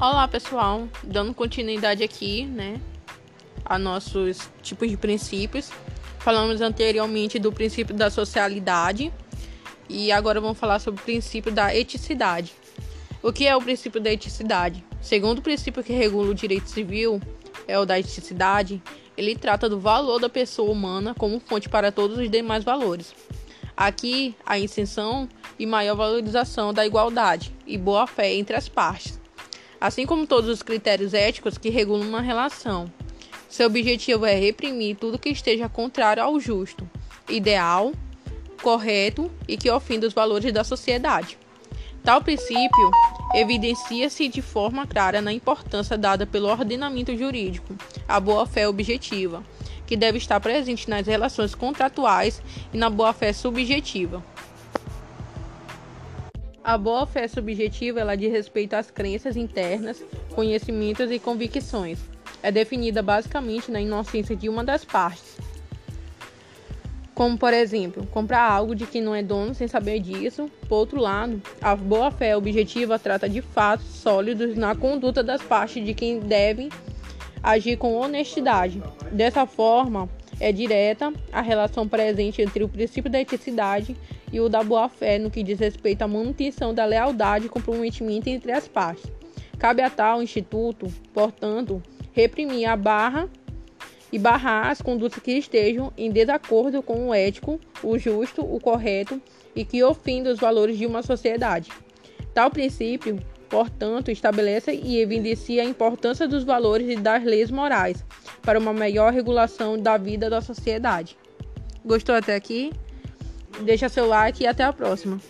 Olá, pessoal. Dando continuidade aqui, né, a nossos tipos de princípios. Falamos anteriormente do princípio da socialidade e agora vamos falar sobre o princípio da eticidade. O que é o princípio da eticidade? Segundo o princípio que regula o direito civil, é o da eticidade, ele trata do valor da pessoa humana como fonte para todos os demais valores. Aqui, a extensão e maior valorização da igualdade e boa-fé entre as partes assim como todos os critérios éticos que regulam uma relação. Seu objetivo é reprimir tudo que esteja contrário ao justo, ideal, correto e que ofenda os valores da sociedade. Tal princípio evidencia-se de forma clara na importância dada pelo ordenamento jurídico à boa-fé objetiva, que deve estar presente nas relações contratuais e na boa-fé subjetiva. A boa-fé subjetiva ela diz respeito às crenças internas, conhecimentos e convicções. É definida basicamente na inocência de uma das partes. Como, por exemplo, comprar algo de quem não é dono sem saber disso. Por outro lado, a boa-fé objetiva trata de fatos sólidos na conduta das partes de quem devem agir com honestidade. Dessa forma, é direta a relação presente entre o princípio da eticidade e o da boa-fé no que diz respeito à manutenção da lealdade e comprometimento entre as partes. Cabe a tal instituto, portanto, reprimir a barra e barrar as condutas que estejam em desacordo com o ético, o justo, o correto e que ofendam os valores de uma sociedade. Tal princípio, portanto, estabelece e evidencia a importância dos valores e das leis morais para uma melhor regulação da vida da sociedade. Gostou até aqui? Deixa seu like e até a próxima.